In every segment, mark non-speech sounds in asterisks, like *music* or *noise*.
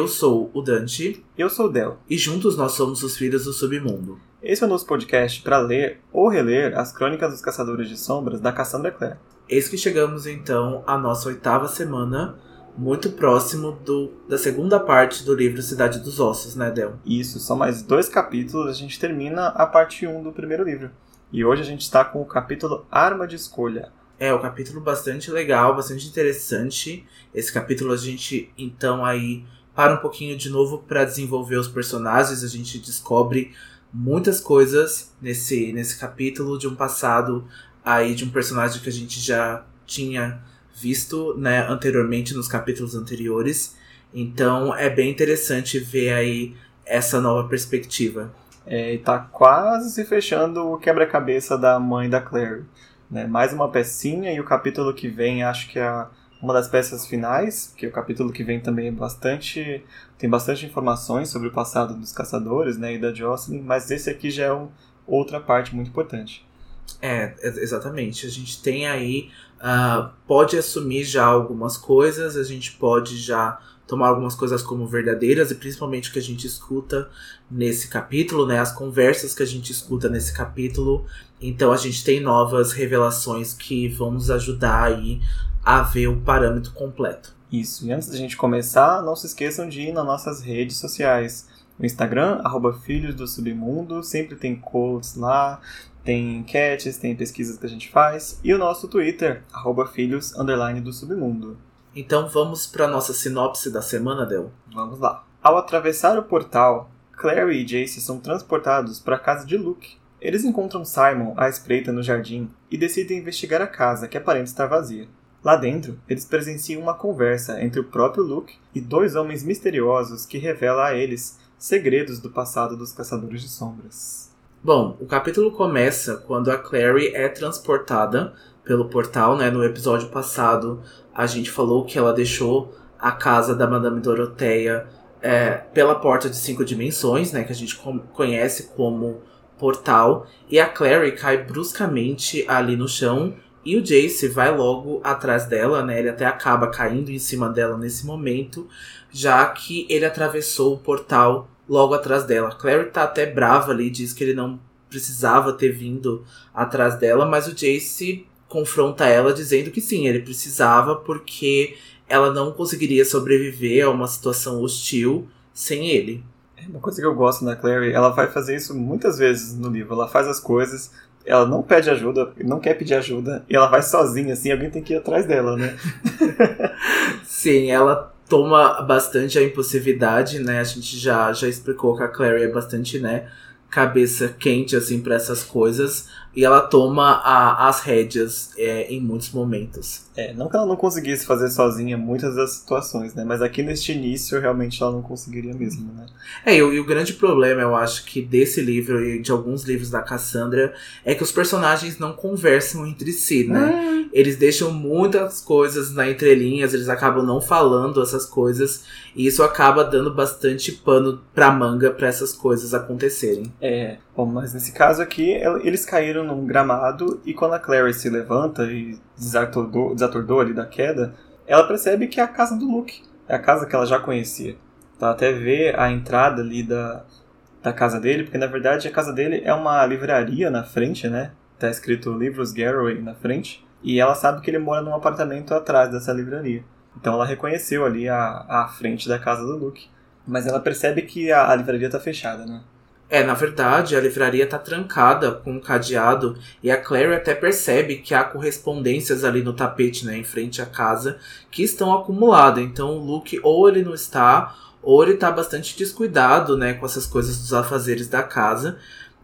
Eu sou o Dante. Eu sou o Del. E juntos nós somos os Filhos do Submundo. Esse é o nosso podcast para ler ou reler as Crônicas dos Caçadores de Sombras da Cassandra Clare. Eis que chegamos então à nossa oitava semana, muito próximo do, da segunda parte do livro Cidade dos Ossos, né, Del? Isso, são mais dois capítulos, a gente termina a parte 1 do primeiro livro. E hoje a gente está com o capítulo Arma de Escolha. É, um capítulo bastante legal, bastante interessante. Esse capítulo a gente, então, aí para um pouquinho de novo para desenvolver os personagens. A gente descobre muitas coisas nesse, nesse capítulo de um passado aí de um personagem que a gente já tinha visto né, anteriormente nos capítulos anteriores. Então é bem interessante ver aí essa nova perspectiva. É, e tá quase se fechando o quebra-cabeça da mãe da Claire. Né? Mais uma pecinha e o capítulo que vem acho que é a uma das peças finais, que o capítulo que vem também é bastante tem bastante informações sobre o passado dos caçadores, né, e da Jocelyn, mas esse aqui já é um, outra parte muito importante. É, exatamente. A gente tem aí uh, pode assumir já algumas coisas, a gente pode já tomar algumas coisas como verdadeiras e principalmente o que a gente escuta nesse capítulo, né, as conversas que a gente escuta nesse capítulo. Então a gente tem novas revelações que vão nos ajudar aí a ver o parâmetro completo. Isso, e antes da gente começar, não se esqueçam de ir nas nossas redes sociais. No Instagram, arroba Filhos do Submundo, sempre tem quotes lá, tem enquetes, tem pesquisas que a gente faz. E o nosso Twitter, arroba Filhos do Submundo. Então vamos para nossa sinopse da semana, Del? Vamos lá. Ao atravessar o portal, Clary e Jace são transportados para a casa de Luke. Eles encontram Simon à espreita no jardim e decidem investigar a casa, que aparenta estar vazia. Lá dentro, eles presenciam uma conversa entre o próprio Luke e dois homens misteriosos que revela a eles segredos do passado dos Caçadores de Sombras. Bom, o capítulo começa quando a Clary é transportada pelo portal, né? No episódio passado, a gente falou que ela deixou a casa da Madame Doroteia é, pela porta de cinco dimensões, né? Que a gente conhece como portal. E a Clary cai bruscamente ali no chão e o Jace vai logo atrás dela, né? Ele até acaba caindo em cima dela nesse momento, já que ele atravessou o portal logo atrás dela. Clary tá até brava ali, diz que ele não precisava ter vindo atrás dela, mas o Jace confronta ela dizendo que sim, ele precisava porque ela não conseguiria sobreviver a uma situação hostil sem ele. É uma coisa que eu gosto da Clary, ela vai fazer isso muitas vezes no livro. Ela faz as coisas ela não pede ajuda, não quer pedir ajuda, e ela vai sozinha, assim, alguém tem que ir atrás dela, né? *laughs* Sim, ela toma bastante a impulsividade, né? A gente já, já explicou que a Clary é bastante, né? Cabeça quente, assim, para essas coisas. E ela toma a, as rédeas é, em muitos momentos. É, não que ela não conseguisse fazer sozinha muitas das situações, né? Mas aqui neste início, realmente ela não conseguiria mesmo, né? É, e, e o grande problema, eu acho, que desse livro e de alguns livros da Cassandra é que os personagens não conversam entre si, né? Hum. Eles deixam muitas coisas na entrelinhas, eles acabam não falando essas coisas. E isso acaba dando bastante pano pra manga para essas coisas acontecerem. É, bom, mas nesse caso aqui, eles caíram num gramado e quando a Clary se levanta e desatordou, desatordou ali da queda, ela percebe que é a casa do Luke. É a casa que ela já conhecia. Ela até vê a entrada ali da, da casa dele, porque na verdade a casa dele é uma livraria na frente, né? Tá escrito Livros Garraway na frente. E ela sabe que ele mora num apartamento atrás dessa livraria. Então ela reconheceu ali a, a frente da casa do Luke. Mas ela percebe que a, a livraria está fechada, né? É, na verdade, a livraria tá trancada com um cadeado e a Clary até percebe que há correspondências ali no tapete, né, em frente à casa, que estão acumuladas. Então o Luke ou ele não está, ou ele tá bastante descuidado, né, com essas coisas dos afazeres da casa.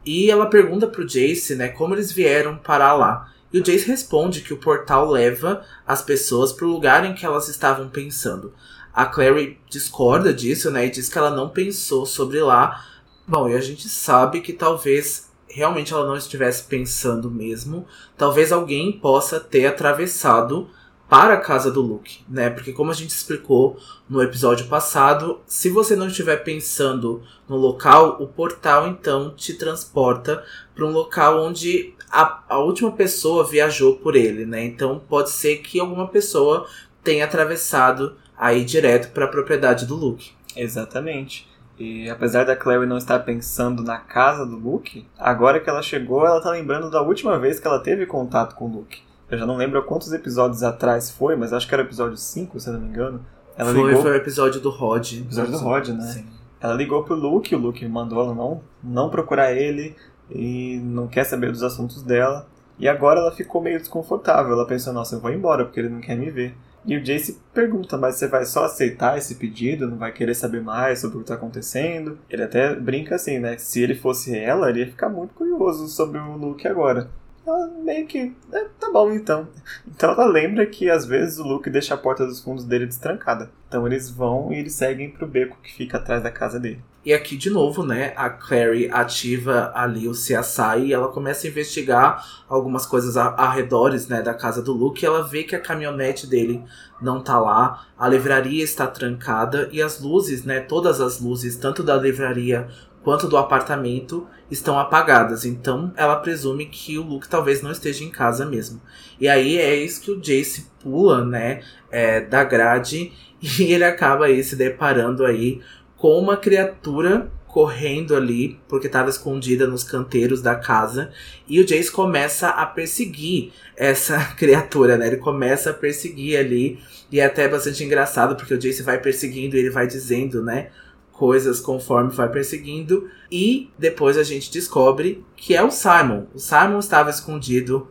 E ela pergunta pro Jace, né, como eles vieram parar lá. E o Jace responde que o portal leva as pessoas para o lugar em que elas estavam pensando. A Clary discorda disso, né, e diz que ela não pensou sobre lá. Bom, e a gente sabe que talvez realmente ela não estivesse pensando mesmo. Talvez alguém possa ter atravessado para a casa do Luke, né? Porque como a gente explicou no episódio passado, se você não estiver pensando no local, o portal então te transporta para um local onde a, a última pessoa viajou por ele, né? Então pode ser que alguma pessoa tenha atravessado aí direto para a propriedade do Luke. Exatamente. E apesar da Clary não estar pensando na casa do Luke, agora que ela chegou, ela tá lembrando da última vez que ela teve contato com o Luke. Eu já não lembro quantos episódios atrás foi, mas acho que era o episódio 5, se eu não me engano. Ela foi, ligou... foi o episódio do Rod. Episódio do Rod, né? Sim. Ela ligou pro Luke, o Luke mandou ela não, não procurar ele e não quer saber dos assuntos dela. E agora ela ficou meio desconfortável. Ela pensou, nossa, eu vou embora porque ele não quer me ver. E o Jace pergunta, mas você vai só aceitar esse pedido? Não vai querer saber mais sobre o que está acontecendo? Ele até brinca assim, né? Se ele fosse ela, ele ia ficar muito curioso sobre o Luke agora. Ela meio que. É, tá bom então. Então ela lembra que às vezes o Luke deixa a porta dos fundos dele destrancada. Então eles vão e eles seguem pro beco que fica atrás da casa dele. E aqui de novo, né, a Clary ativa ali o CSI e ela começa a investigar algumas coisas arredores, né, da casa do Luke. E ela vê que a caminhonete dele não tá lá, a livraria está trancada e as luzes, né, todas as luzes, tanto da livraria quanto do apartamento, estão apagadas. Então ela presume que o Luke talvez não esteja em casa mesmo. E aí é isso que o Jace pula, né, é, da grade *laughs* e ele acaba aí se deparando aí com uma criatura correndo ali, porque estava escondida nos canteiros da casa, e o Jace começa a perseguir essa *laughs* criatura, né? Ele começa a perseguir ali, e é até bastante engraçado, porque o Jace vai perseguindo e ele vai dizendo, né? Coisas conforme vai perseguindo, e depois a gente descobre que é o Simon. O Simon estava escondido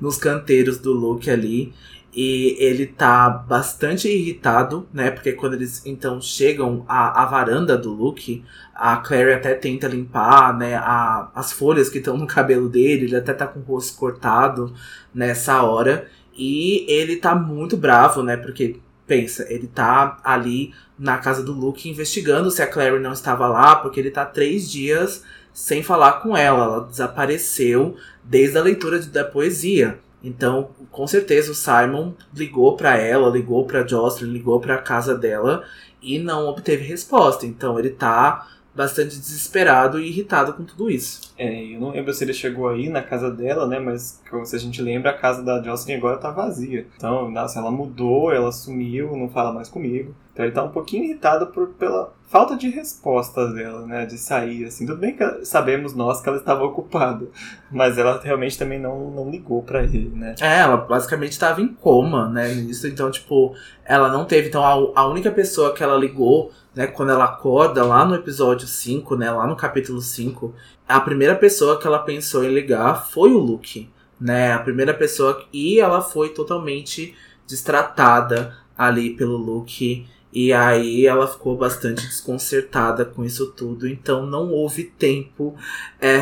nos canteiros do Luke ali, e ele tá bastante irritado, né? Porque quando eles então chegam à, à varanda do Luke, a Clary até tenta limpar, né? A, as folhas que estão no cabelo dele, ele até tá com o rosto cortado nessa hora. E ele tá muito bravo, né? Porque, pensa, ele tá ali na casa do Luke investigando se a Clary não estava lá, porque ele tá três dias sem falar com ela. Ela desapareceu desde a leitura da poesia. Então, com certeza o Simon ligou para ela, ligou para Jocelyn, ligou para a casa dela e não obteve resposta. Então, ele tá bastante desesperado e irritado com tudo isso. É, eu não lembro se ele chegou aí na casa dela, né? Mas se a gente lembra, a casa da Jocelyn agora tá vazia. Então, nossa, ela mudou, ela sumiu, não fala mais comigo. Então ele tá um pouquinho irritado por, pela falta de respostas dela, né? De sair, assim. Tudo bem que sabemos nós que ela estava ocupada, mas ela realmente também não, não ligou para ele, né? É, ela basicamente estava em coma, né? Nisso, então, tipo, ela não teve. Então, a, a única pessoa que ela ligou né, quando ela acorda lá no episódio 5, né, lá no capítulo 5, a primeira pessoa que ela pensou em ligar foi o Luke, né? A primeira pessoa e ela foi totalmente destratada ali pelo Luke e aí ela ficou bastante desconcertada com isso tudo, então não houve tempo *laughs* é,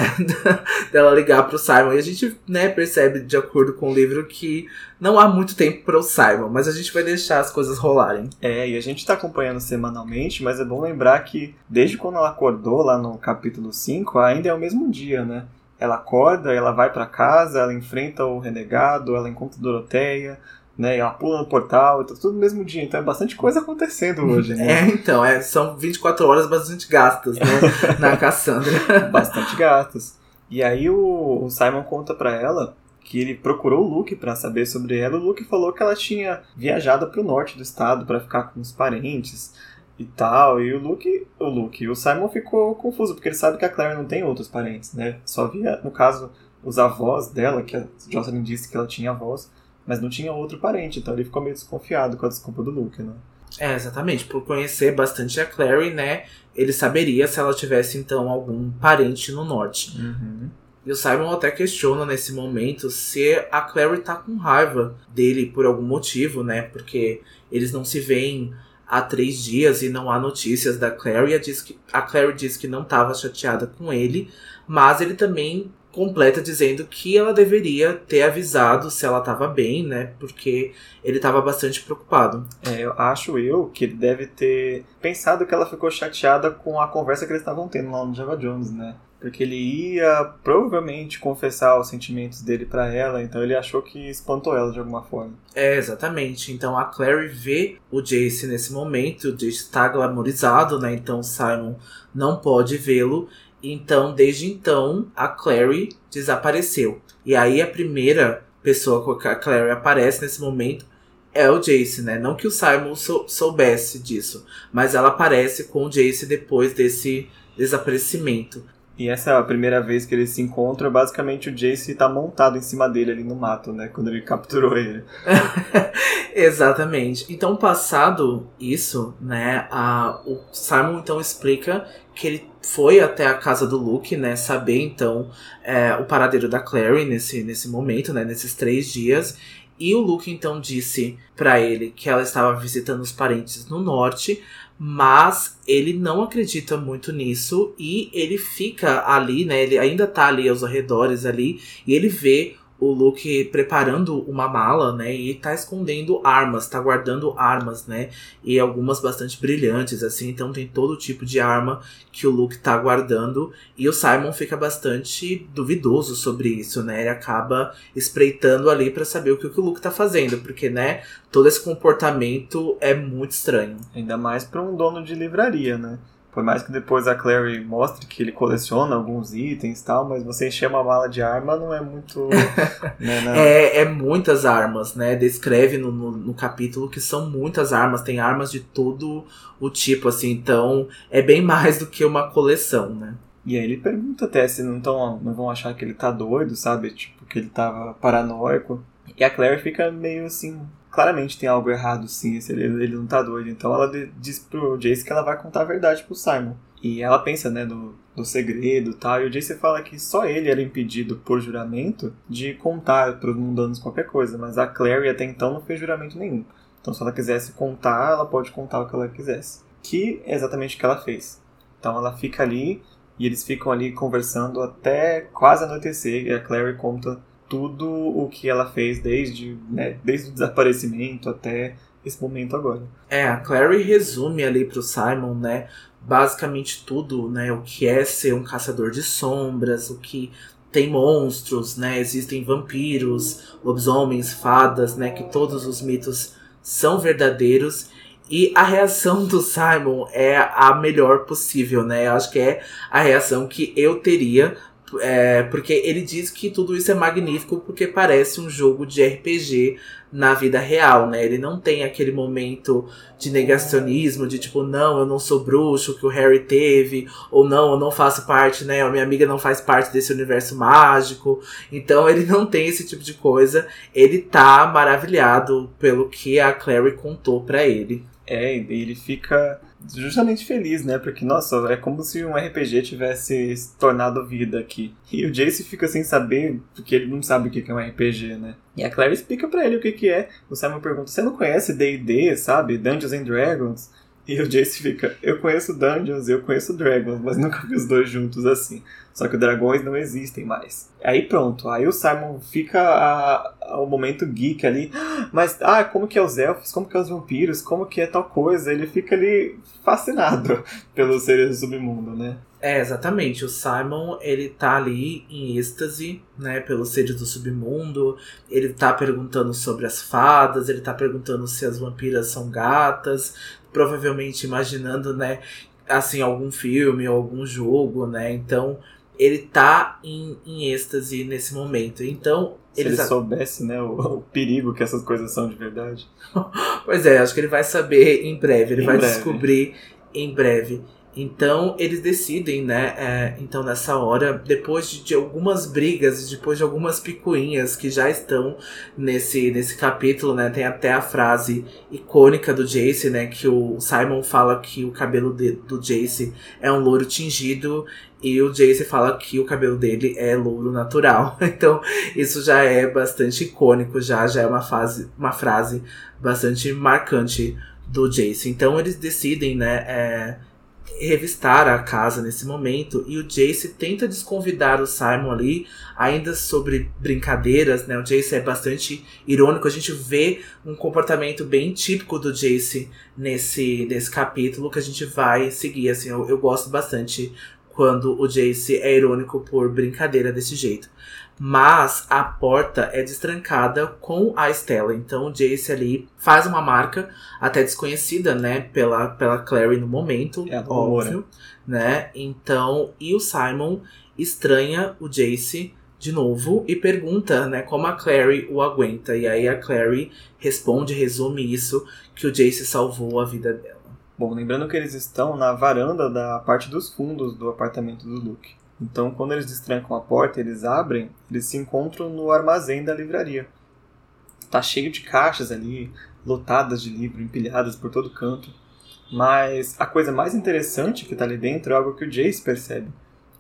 dela ligar para o Simon. E a gente né, percebe, de acordo com o livro, que não há muito tempo para o Simon, mas a gente vai deixar as coisas rolarem. É, e a gente está acompanhando semanalmente, mas é bom lembrar que desde quando ela acordou lá no capítulo 5, ainda é o mesmo dia, né? Ela acorda, ela vai para casa, ela enfrenta o renegado, ela encontra Doroteia, né? ela pula no portal, tá tudo no mesmo dia. Então é bastante coisa acontecendo hoje, né? *laughs* É, então, é, são 24 horas bastante gastas, né? *laughs* na Cassandra. bastante gastas. E aí o, o Simon conta para ela que ele procurou o Luke para saber sobre ela. O Luke falou que ela tinha viajado para o norte do estado para ficar com os parentes e tal. E o Luke, o Luke, o Simon ficou confuso porque ele sabe que a Claire não tem outros parentes, né? Só via, no caso, os avós dela, que a Jocelyn disse que ela tinha avós mas não tinha outro parente, então ele ficou meio desconfiado com a desculpa do Luke, né? É, exatamente. Por conhecer bastante a Clary, né? Ele saberia se ela tivesse, então, algum parente no norte. Uhum. E o Simon até questiona nesse momento se a Clary tá com raiva dele por algum motivo, né? Porque eles não se veem há três dias e não há notícias da Clary. A, diz que, a Clary diz que não estava chateada com ele, mas ele também completa dizendo que ela deveria ter avisado se ela estava bem, né? Porque ele estava bastante preocupado. É, eu acho eu que ele deve ter pensado que ela ficou chateada com a conversa que eles estavam tendo lá no Java Jones, né? Porque ele ia provavelmente confessar os sentimentos dele para ela, então ele achou que espantou ela de alguma forma. É, exatamente. Então a Clary vê o Jace nesse momento, o Jace está glamorizado, né? Então Simon não pode vê-lo então, desde então, a Clary desapareceu. E aí a primeira pessoa com que a Clary aparece nesse momento é o Jace, né? Não que o Simon sou, soubesse disso, mas ela aparece com o Jace depois desse desaparecimento. E essa é a primeira vez que eles se encontram, basicamente o Jace tá montado em cima dele ali no mato, né? Quando ele capturou ele. *laughs* Exatamente. Então, passado isso, né, a, o Simon então explica que ele foi até a casa do Luke, né, saber então é, o paradeiro da Clary nesse, nesse momento, né, nesses três dias. E o Luke então disse para ele que ela estava visitando os parentes no norte, mas ele não acredita muito nisso e ele fica ali, né? Ele ainda tá ali aos arredores ali e ele vê o Luke preparando uma mala, né? E tá escondendo armas, tá guardando armas, né? E algumas bastante brilhantes, assim. Então tem todo tipo de arma que o Luke tá guardando. E o Simon fica bastante duvidoso sobre isso, né? Ele acaba espreitando ali para saber o que, o Luke tá fazendo, porque, né? Todo esse comportamento é muito estranho. Ainda mais para um dono de livraria, né? Por mais que depois a Clary mostre que ele coleciona alguns itens e tal, mas você encher uma mala de arma não é muito. *laughs* né, não. É, é muitas armas, né? Descreve no, no, no, capítulo que são muitas armas, tem armas de todo o tipo, assim, então é bem mais do que uma coleção, né? E aí ele pergunta até se não, tão, não vão achar que ele tá doido, sabe? Tipo, que ele tava paranoico. E a Claire fica meio assim, claramente tem algo errado sim, ele, ele não tá doido. Então ela diz pro Jace que ela vai contar a verdade pro Simon. E ela pensa, né, no, no segredo e tal. E o Jace fala que só ele era impedido por juramento de contar pros mundanos qualquer coisa. Mas a Clary até então não fez juramento nenhum. Então se ela quisesse contar, ela pode contar o que ela quisesse. Que é exatamente o que ela fez. Então ela fica ali e eles ficam ali conversando até quase anoitecer. E a Clary conta tudo o que ela fez desde, né, desde o desaparecimento até esse momento agora. É, a Clary resume ali pro Simon, né, basicamente tudo, né, o que é ser um caçador de sombras, o que tem monstros, né, existem vampiros, lobisomens, fadas, né, que todos os mitos são verdadeiros. E a reação do Simon é a melhor possível, né? Eu acho que é a reação que eu teria é, porque ele diz que tudo isso é magnífico porque parece um jogo de RPG na vida real, né? Ele não tem aquele momento de negacionismo, de tipo, não, eu não sou bruxo que o Harry teve, ou não, eu não faço parte, né? A minha amiga não faz parte desse universo mágico. Então ele não tem esse tipo de coisa. Ele tá maravilhado pelo que a Clary contou para ele. É, ele fica justamente feliz, né? Porque, nossa, é como se um RPG tivesse se tornado vida aqui. E o Jace fica sem saber, porque ele não sabe o que é um RPG, né? E a Claire explica para ele o que é. O Simon pergunta: Você não conhece DD, sabe? Dungeons and Dragons? E o Jace fica: Eu conheço Dungeons, eu conheço Dragons, mas nunca vi os dois juntos assim. Só que dragões não existem mais. Aí pronto, aí o Simon fica a, ao momento geek ali. Mas, ah, como que é os elfos? Como que é os vampiros? Como que é tal coisa? Ele fica ali fascinado *laughs* pelos seres do submundo, né? É, exatamente. O Simon, ele tá ali em êxtase, né, pelos seres do submundo. Ele tá perguntando sobre as fadas, ele tá perguntando se as vampiras são gatas, provavelmente imaginando, né, assim, algum filme ou algum jogo, né? Então, ele tá em, em êxtase nesse momento. Então. Se ele, soubesse, né, o, o, perigo que essas coisas são de verdade. *laughs* pois é, acho que ele vai saber em breve, ele em vai breve. descobrir em breve. Então eles decidem, né? É, então nessa hora, depois de, de, algumas brigas, depois de algumas picuinhas que já estão nesse, nesse capítulo, né? Tem até a frase icônica do Jace, né? Que o Simon fala que o cabelo de, do Jace é um louro tingido e o Jace fala que o cabelo dele é louro natural. *laughs* Então isso já é bastante icônico, já já é uma, fase, uma frase bastante marcante do Jace. Então eles decidem, né? É, revistar a casa nesse momento e o Jace tenta desconvidar o Simon ali, ainda sobre brincadeiras, né? O Jace é bastante irônico, a gente vê um comportamento bem típico do Jace nesse, nesse capítulo que a gente vai seguir, assim, eu, eu gosto bastante quando o Jace é irônico por brincadeira desse jeito. Mas a porta é destrancada com a Estela. Então o Jace ali faz uma marca, até desconhecida, né, pela, pela Clary no momento, é óbvio, né? Então, e o Simon estranha o Jace de novo e pergunta, né, como a Clary o aguenta. E aí a Clary responde, resume isso, que o Jace salvou a vida dela. Bom, lembrando que eles estão na varanda da parte dos fundos do apartamento do Luke. Então, quando eles destrancam a porta, eles abrem, eles se encontram no armazém da livraria. Tá cheio de caixas ali, lotadas de livros, empilhadas por todo canto. Mas a coisa mais interessante que tá ali dentro é algo que o Jace percebe.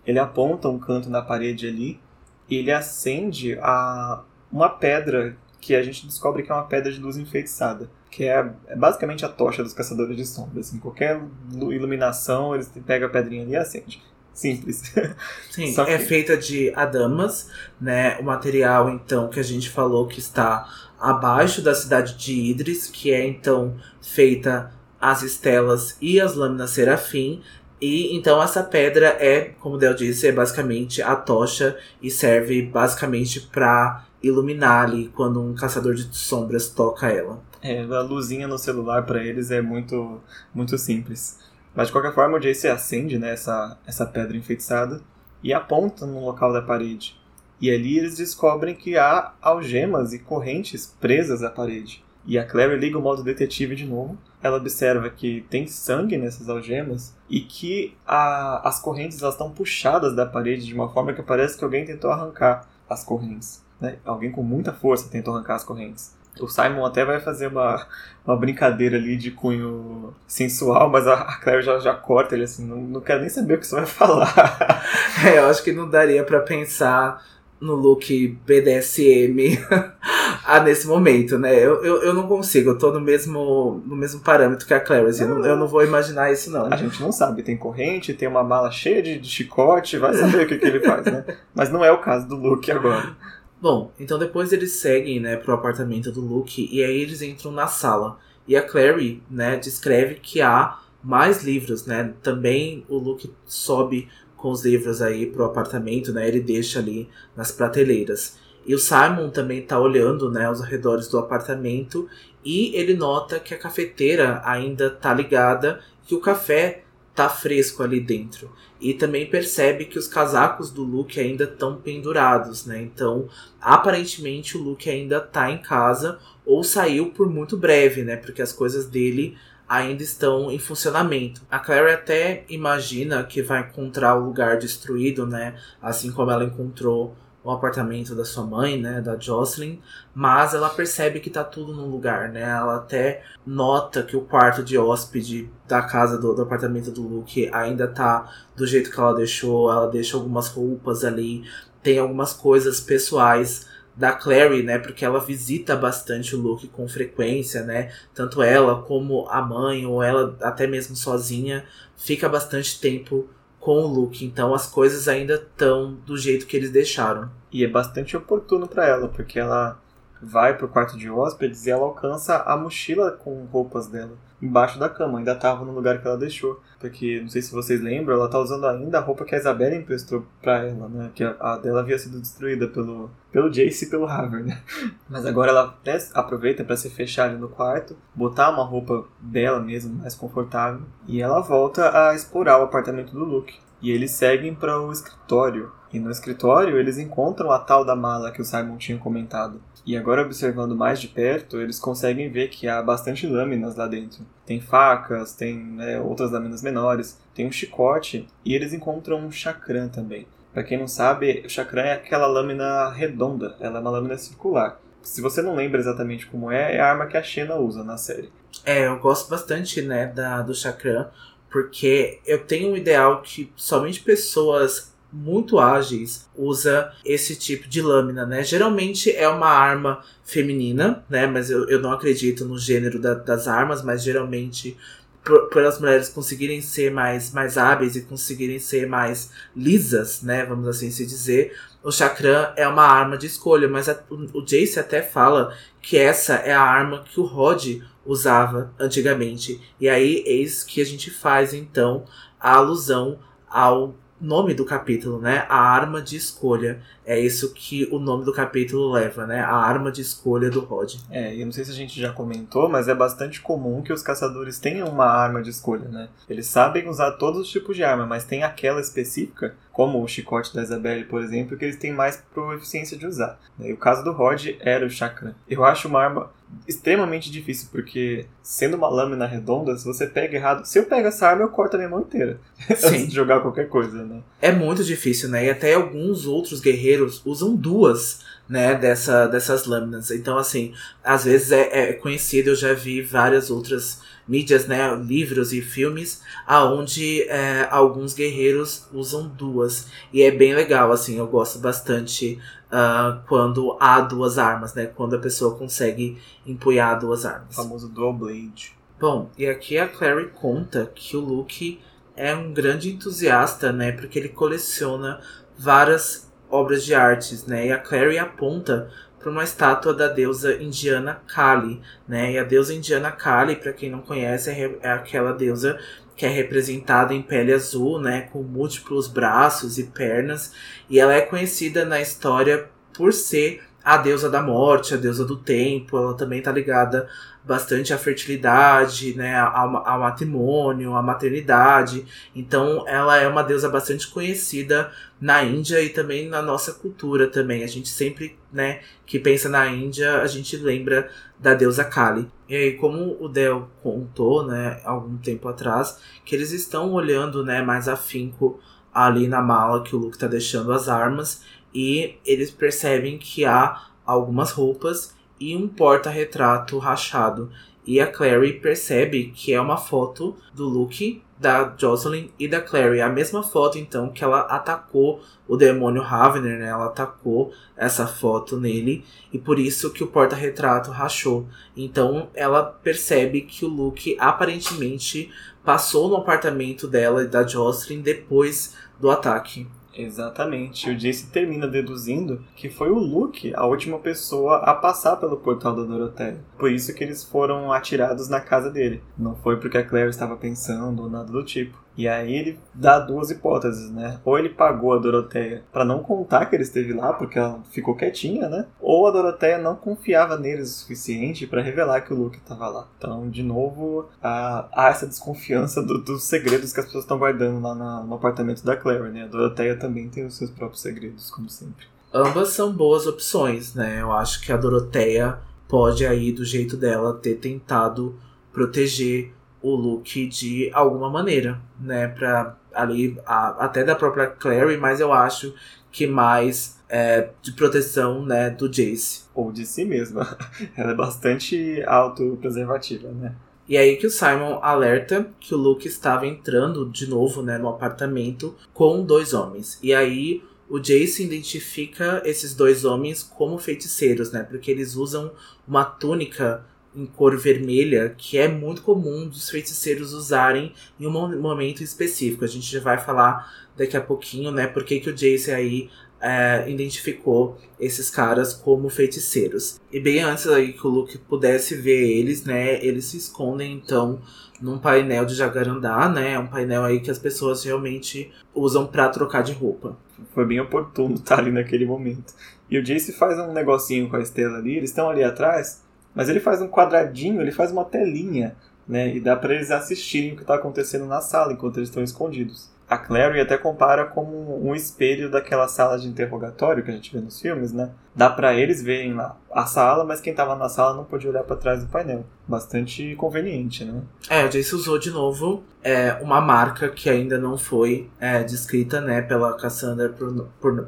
Ele aponta um canto na parede ali e ele acende a uma pedra que a gente descobre que é uma pedra de luz enfeitiçada, que é, é basicamente a tocha dos caçadores de sombras. Em qualquer iluminação, eles pegam a pedrinha ali e acende. Simples. *laughs* Sim, que... é feita de adamas, né? O material, então, que a gente falou que está abaixo da cidade de Idris, que é, então, feita as estelas e as lâminas serafim, e então essa pedra é, como Del disse, é basicamente a tocha e serve basicamente para iluminar ali quando um caçador de sombras toca ela. É, a luzinha no celular para eles é muito muito simples. Mas de qualquer forma o Jace acende né, essa, essa pedra enfeitiçada e aponta no local da parede. E ali eles descobrem que há algemas e correntes presas à parede. E a Clary liga o modo detetive de novo. Ela observa que tem sangue nessas algemas e que a, as correntes estão puxadas da parede de uma forma que parece que alguém tentou arrancar as correntes. Né? Alguém com muita força tentou arrancar as correntes. O Simon até vai fazer uma, uma brincadeira ali de cunho sensual, mas a Claire já, já corta ele assim, não, não quero nem saber o que você vai falar. *laughs* é, eu acho que não daria para pensar no look BDSM *laughs* ah, nesse momento, né? Eu, eu, eu não consigo, eu tô no mesmo, no mesmo parâmetro que a Clarence. Eu, não, eu não vou imaginar isso, não. A gente não sabe, tem corrente, tem uma mala cheia de, de chicote, vai saber o que, que ele faz, né? *laughs* Mas não é o caso do Luke agora. Bom, então depois eles seguem, né, pro apartamento do Luke e aí eles entram na sala. E a Clary, né, descreve que há mais livros, né? Também o Luke sobe com os livros aí pro apartamento, né? Ele deixa ali nas prateleiras. E o Simon também tá olhando, né, os arredores do apartamento e ele nota que a cafeteira ainda tá ligada, que o café tá fresco ali dentro. E também percebe que os casacos do Luke ainda estão pendurados, né? Então, aparentemente o Luke ainda tá em casa ou saiu por muito breve, né? Porque as coisas dele ainda estão em funcionamento. A Clary até imagina que vai encontrar o lugar destruído, né? Assim como ela encontrou o apartamento da sua mãe, né, da Jocelyn, mas ela percebe que tá tudo no lugar, né? Ela até nota que o quarto de hóspede da casa do, do, apartamento do Luke ainda tá do jeito que ela deixou, ela deixa algumas roupas ali, tem algumas coisas pessoais da Clary, né? Porque ela visita bastante o Luke com frequência, né? Tanto ela como a mãe, ou ela até mesmo sozinha, fica bastante tempo com o Luke. Então as coisas ainda estão do jeito que eles deixaram. E é bastante oportuno para ela, porque ela vai pro quarto de hóspedes e ela alcança a mochila com roupas dela embaixo da cama, ainda tava no lugar que ela deixou. Porque, não sei se vocês lembram, ela tá usando ainda a roupa que a Isabela emprestou pra ela, né? Que a, a dela havia sido destruída pelo, pelo Jace e pelo Harvard, né? *laughs* Mas agora ela aproveita para se fechar ali no quarto, botar uma roupa dela mesmo, mais confortável, e ela volta a explorar o apartamento do Luke. E eles seguem para o escritório. E no escritório eles encontram a tal da mala que o Simon tinha comentado. E agora, observando mais de perto, eles conseguem ver que há bastante lâminas lá dentro. Tem facas, tem né, outras lâminas menores, tem um chicote e eles encontram um chakram também. Para quem não sabe, o chakram é aquela lâmina redonda, ela é uma lâmina circular. Se você não lembra exatamente como é, é a arma que a Xena usa na série. É, eu gosto bastante, né, da, do chakram, porque eu tenho um ideal que somente pessoas muito ágeis usa esse tipo de lâmina, né? Geralmente é uma arma feminina, né? Mas eu, eu não acredito no gênero da, das armas, mas geralmente por, as mulheres conseguirem ser mais, mais hábeis e conseguirem ser mais lisas, né? Vamos assim se dizer. O chakram é uma arma de escolha, mas a, o, o Jace até fala que essa é a arma que o Rod usava antigamente. E aí, eis que a gente faz então a alusão ao nome do capítulo, né? A arma de escolha. É isso que o nome do capítulo leva, né? A arma de escolha do Rod. É, eu não sei se a gente já comentou, mas é bastante comum que os caçadores tenham uma arma de escolha, né? Eles sabem usar todos os tipos de arma, mas tem aquela específica, como o chicote da Isabelle, por exemplo, que eles têm mais proficiência de usar. E o caso do Rod era o chakra. Eu acho uma arma extremamente difícil, porque sendo uma lâmina redonda, se você pega errado. Se eu pego essa arma, eu corto a minha mão inteira. *laughs* antes de jogar qualquer coisa, né? É muito difícil, né? E até alguns outros guerreiros usam duas, né, dessa, dessas lâminas. Então, assim, às vezes é, é conhecido, eu já vi várias outras mídias, né, livros e filmes, aonde é, alguns guerreiros usam duas. E é bem legal, assim, eu gosto bastante uh, quando há duas armas, né? Quando a pessoa consegue empunhar duas armas. O famoso dual blade. Bom, e aqui a Clary conta que o Luke é um grande entusiasta, né? Porque ele coleciona várias obras de artes, né? E a Clary aponta para uma estátua da deusa indiana Kali, né? E a deusa indiana Kali, para quem não conhece, é, é aquela deusa que é representada em pele azul, né, com múltiplos braços e pernas, e ela é conhecida na história por ser a deusa da morte, a deusa do tempo, ela também está ligada bastante à fertilidade, né, ao, ao, matrimônio, à maternidade. Então, ela é uma deusa bastante conhecida na Índia e também na nossa cultura também. A gente sempre, né, que pensa na Índia, a gente lembra da deusa Kali. E aí, como o Del contou, né, algum tempo atrás, que eles estão olhando, né, mais afinco ali na mala que o Luke está deixando as armas e eles percebem que há algumas roupas e um porta-retrato rachado. E a Clary percebe que é uma foto do Luke, da Jocelyn e da Clary. A mesma foto, então, que ela atacou o demônio Ravener, né? Ela atacou essa foto nele. E por isso que o porta-retrato rachou. Então, ela percebe que o Luke aparentemente passou no apartamento dela e da Jocelyn depois do ataque. Exatamente. O Jace termina deduzindo que foi o Luke a última pessoa a passar pelo portal da Doroteia. Por isso que eles foram atirados na casa dele. Não foi porque a Claire estava pensando ou nada do tipo. E aí ele dá duas hipóteses, né? Ou ele pagou a Doroteia para não contar que ele esteve lá, porque ela ficou quietinha, né? Ou a Doroteia não confiava neles o suficiente para revelar que o Luke estava lá. Então, de novo, há, há essa desconfiança do, dos segredos que as pessoas estão guardando lá na, no apartamento da Claire, né? A Doroteia também tem os seus próprios segredos, como sempre. Ambas são boas opções, né? Eu acho que a Doroteia pode aí, do jeito dela, ter tentado proteger o Luke de alguma maneira, né? Pra ali, a, até da própria Clary, mas eu acho que mais é, de proteção, né, do Jace. Ou de si mesma. *laughs* Ela é bastante autopreservativa, né? E aí que o Simon alerta que o Luke estava entrando de novo, né, no apartamento com dois homens. E aí o Jace identifica esses dois homens como feiticeiros, né? Porque eles usam uma túnica em cor vermelha, que é muito comum dos feiticeiros usarem em um momento específico. A gente já vai falar daqui a pouquinho, né, porque que o Jace aí é, identificou esses caras como feiticeiros. E bem antes aí que o Luke pudesse ver eles, né, eles se escondem então num painel de Jacarandá, né, é um painel aí que as pessoas realmente usam para trocar de roupa. Foi bem oportuno estar ali naquele momento. E o Jace faz um negocinho com a estrela ali, eles estão ali atrás, mas ele faz um quadradinho, ele faz uma telinha, né? E dá para eles assistirem o que está acontecendo na sala enquanto eles estão escondidos. A Clary até compara como um espelho daquela sala de interrogatório que a gente vê nos filmes, né? Dá para eles verem lá a sala, mas quem estava na sala não podia olhar para trás do painel. Bastante conveniente, né? É, o Jace usou de novo é, uma marca que ainda não foi é, descrita, né, pela Cassandra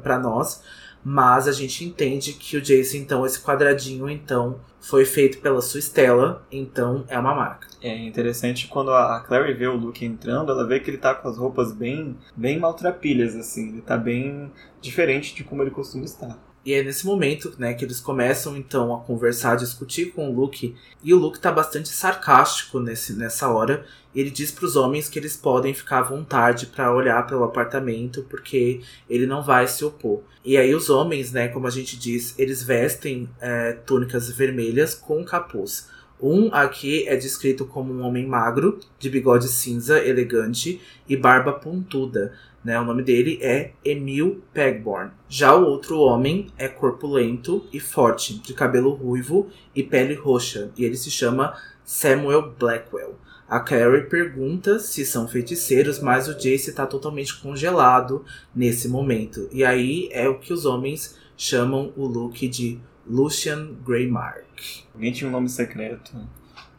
para nós, mas a gente entende que o Jace, então, esse quadradinho, então, foi feito pela sua Estela, então é uma marca. É interessante quando a Clary vê o Luke entrando, ela vê que ele tá com as roupas bem, bem maltrapilhas, assim. Ele tá bem diferente de como ele costuma estar. E é nesse momento, né, que eles começam então a conversar, a discutir com o Luke, e o Luke tá bastante sarcástico nesse, nessa hora. Ele diz para os homens que eles podem ficar à vontade para olhar pelo apartamento, porque ele não vai se opor. E aí os homens, né, como a gente diz, eles vestem é, túnicas vermelhas com capuz. Um aqui é descrito como um homem magro, de bigode cinza, elegante e barba pontuda. Né? O nome dele é Emil Pegborn. Já o outro homem é corpulento e forte, de cabelo ruivo e pele roxa, e ele se chama Samuel Blackwell. A Carrie pergunta se são feiticeiros, mas o Jace está totalmente congelado nesse momento. E aí é o que os homens chamam o Luke de Lucian Greymark. Alguém tinha um nome secreto.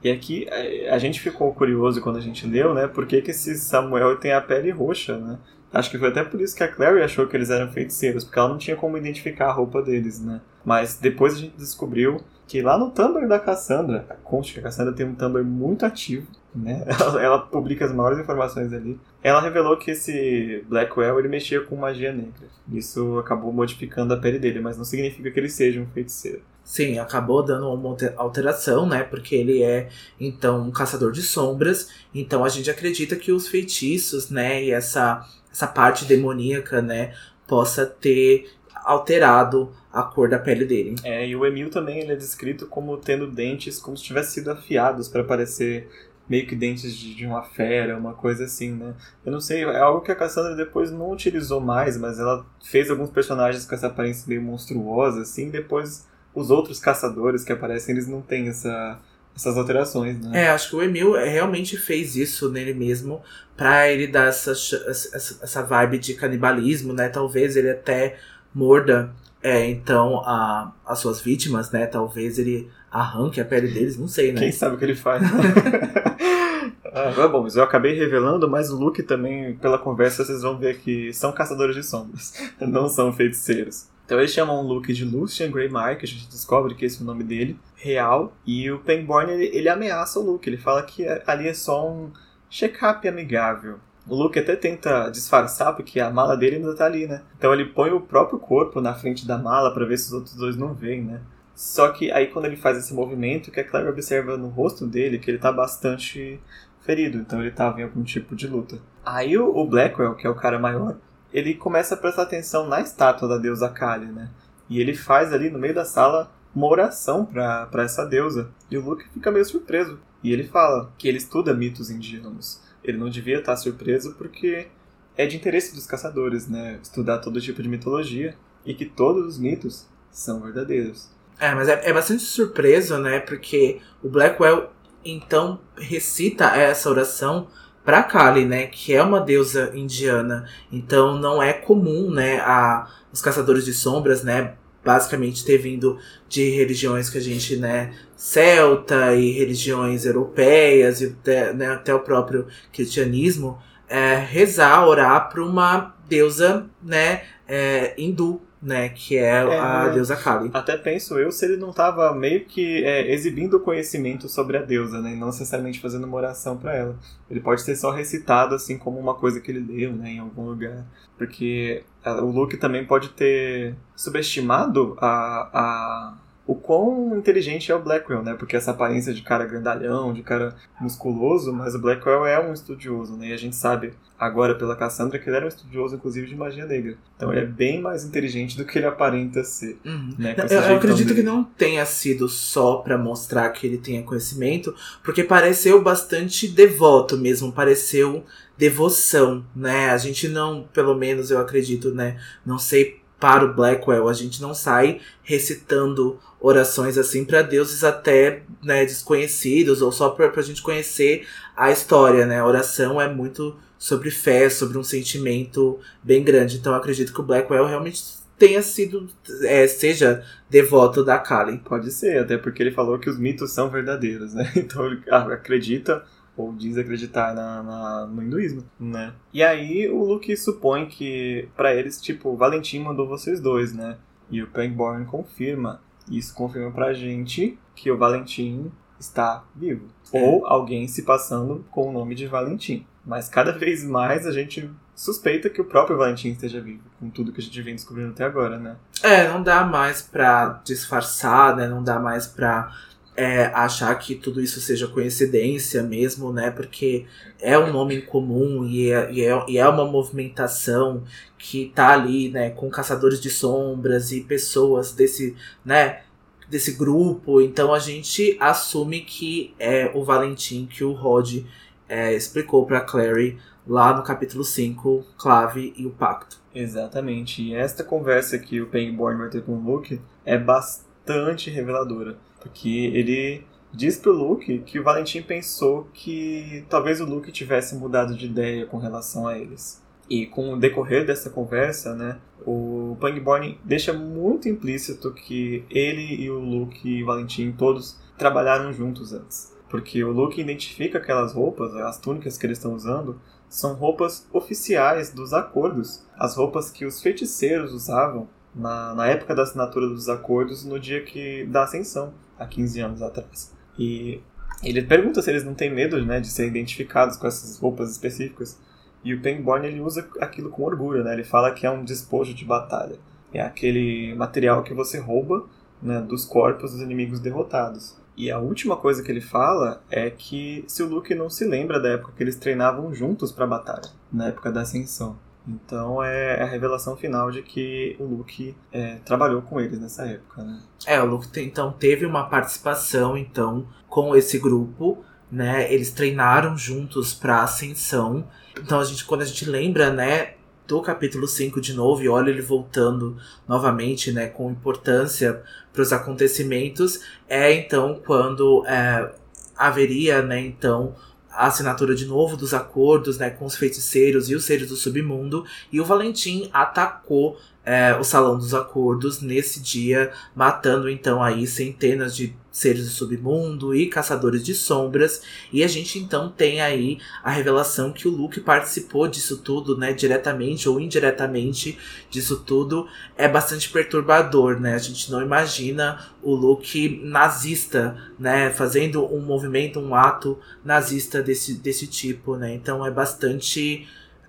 E aqui a gente ficou curioso quando a gente leu, né? Por que, que esse Samuel tem a pele roxa, né? Acho que foi até por isso que a Clary achou que eles eram feiticeiros, porque ela não tinha como identificar a roupa deles, né? Mas depois a gente descobriu que lá no Tumblr da Cassandra, conte que a Cassandra tem um Tumblr muito ativo, né? *laughs* Ela, ela, publica as maiores informações ali. Ela revelou que esse Blackwell ele mexia com magia negra. Isso acabou modificando a pele dele, mas não significa que ele seja um feiticeiro. Sim, acabou dando uma alteração, né? Porque ele é, então, um caçador de sombras. Então a gente acredita que os feitiços, né? E essa, essa parte demoníaca, né? Possa ter alterado a cor da pele dele. É, e o Emil também ele é descrito como tendo dentes como se tivessem sido afiados para parecer meio que dentes de, de, uma fera, uma coisa assim, né? Eu não sei, é algo que a Cassandra depois não utilizou mais, mas ela fez alguns personagens com essa aparência meio monstruosa, assim, depois os outros caçadores que aparecem, eles não têm essa, essas alterações, né? É, acho que o Emil realmente fez isso nele mesmo pra ele dar essa, essa, essa vibe de canibalismo, né? Talvez ele até morda é, então, a, as suas vítimas, né? Talvez ele arranque a pele deles, não sei, né? Quem sabe o que ele faz. *laughs* ah, bom, mas eu acabei revelando, mas o Luke também, pela conversa, vocês vão ver que são caçadores de sombras, *laughs* não são feiticeiros. Então eles chamam o Luke de Lucian Greymark, a gente descobre que esse é o nome dele, real, e o Pangborn ele, ele ameaça o Luke, ele fala que ali é só um check-up amigável. O Luke até tenta disfarçar porque a mala dele ainda tá ali, né? Então ele põe o próprio corpo na frente da mala para ver se os outros dois não veem, né? Só que aí quando ele faz esse movimento, que a Claire observa no rosto dele que ele tá bastante ferido, então ele tava em algum tipo de luta. Aí o Blackwell, que é o cara maior, ele começa a prestar atenção na estátua da deusa Kali, né? E ele faz ali no meio da sala uma oração para essa deusa. E o Luke fica meio surpreso. E ele fala que ele estuda mitos indianos. Ele não devia estar surpreso porque é de interesse dos caçadores, né? Estudar todo tipo de mitologia e que todos os mitos são verdadeiros. É, mas é, é bastante surpreso, né? Porque o Blackwell então recita essa oração para Kali, né, que é uma deusa indiana. Então não é comum, né, a os caçadores de sombras, né, basicamente ter vindo de religiões que a gente, né, celta e religiões europeias e até, né, até o próprio cristianismo, é, rezar, orar para uma deusa, né, é, hindu, né? Que é, é, a deusa Kali. Até penso eu se ele não estava meio que é, exibindo conhecimento sobre a deusa, né? E não necessariamente fazendo uma oração para ela. Ele pode ter só recitado, assim, como uma coisa que ele leu, né? Em algum lugar. Porque o Luke também pode ter subestimado a, a o quão inteligente é o Blackwell, né? Porque essa aparência de cara grandalhão, de cara musculoso, mas o Blackwell é um estudioso, né? E a gente sabe agora pela Cassandra que ele era um estudioso, inclusive, de magia negra. Então ele é bem mais inteligente do que ele aparenta ser. Uhum. Né? Eu, eu acredito que não tenha sido só para mostrar que ele tenha conhecimento, porque pareceu bastante devoto mesmo, pareceu devoção, né? A gente não, pelo menos eu acredito, né? Não sei para o Blackwell. A gente não sai recitando orações assim para deuses até né, desconhecidos ou só para a gente conhecer a história, né? A oração é muito sobre fé, sobre um sentimento bem grande. Então acredito que o Blackwell realmente tenha sido, é, seja devoto da Kali. Pode ser, até porque ele falou que os mitos são verdadeiros, né? *laughs* Então ele acredita ou diz acreditar na, na, no hinduísmo, né? E aí o Luke supõe que para eles, tipo, Valentim mandou vocês dois, né? E o Pangborn confirma. Isso confirma pra gente que o Valentim está vivo. É. Ou alguém se passando com o nome de Valentim. Mas cada vez mais a gente suspeita que o próprio Valentim esteja vivo, com tudo que a gente vem descobrindo até agora, né? É, não dá mais pra disfarçar, né? Não dá mais pra é, achar que tudo isso seja coincidência mesmo, né? Porque é um nome em comum e é, e é, e é uma movimentação que tá ali, né? Com caçadores de sombras e pessoas desse, né? Desse grupo. Então a gente assume que é o Valentim que o Rod é, explicou para Clary lá no capítulo 5, Clave e o Pacto. Exatamente. E esta conversa que o Pangborn vai ter com o Luke é bastante reveladora. Porque ele diz pro Luke que o Valentim pensou que talvez o Luke tivesse mudado de ideia com relação a eles. E com o decorrer dessa conversa, né, o Pangborn deixa muito implícito que ele e o Luke e o Valentim todos trabalharam juntos antes. Porque o Luke identifica aquelas roupas, as túnicas que eles estão usando, são roupas oficiais dos acordos. As roupas que os feiticeiros usavam na, na época da assinatura dos acordos, no dia que da Ascensão, há 15 anos atrás. E ele pergunta se eles não têm medo né, de ser identificados com essas roupas específicas. E o Pangborn ele usa aquilo com orgulho, né? Ele fala que é um despojo de batalha. É aquele material que você rouba né, dos corpos dos inimigos derrotados. E a última coisa que ele fala é que se o Luke não se lembra da época que eles treinavam juntos para batalha, na época da Ascensão. Então é a revelação final de que o Luke é, trabalhou com eles nessa época, né? É, o Luke então teve uma participação então com esse grupo, né? Eles treinaram juntos para ascensão. Então a gente quando a gente lembra, né, do capítulo 5 de novo e olha ele voltando novamente, né, com importância para os acontecimentos, é então quando é, haveria, né, então a assinatura de novo dos acordos né, com os feiticeiros e os seres do submundo, e o Valentim atacou é, o Salão dos Acordos nesse dia, matando então aí centenas de seres do submundo e caçadores de sombras. E a gente então tem aí a revelação que o Luke participou disso tudo, né, diretamente ou indiretamente disso tudo. É bastante perturbador, né? A gente não imagina o Luke nazista, né, fazendo um movimento, um ato nazista desse, desse tipo, né? Então é bastante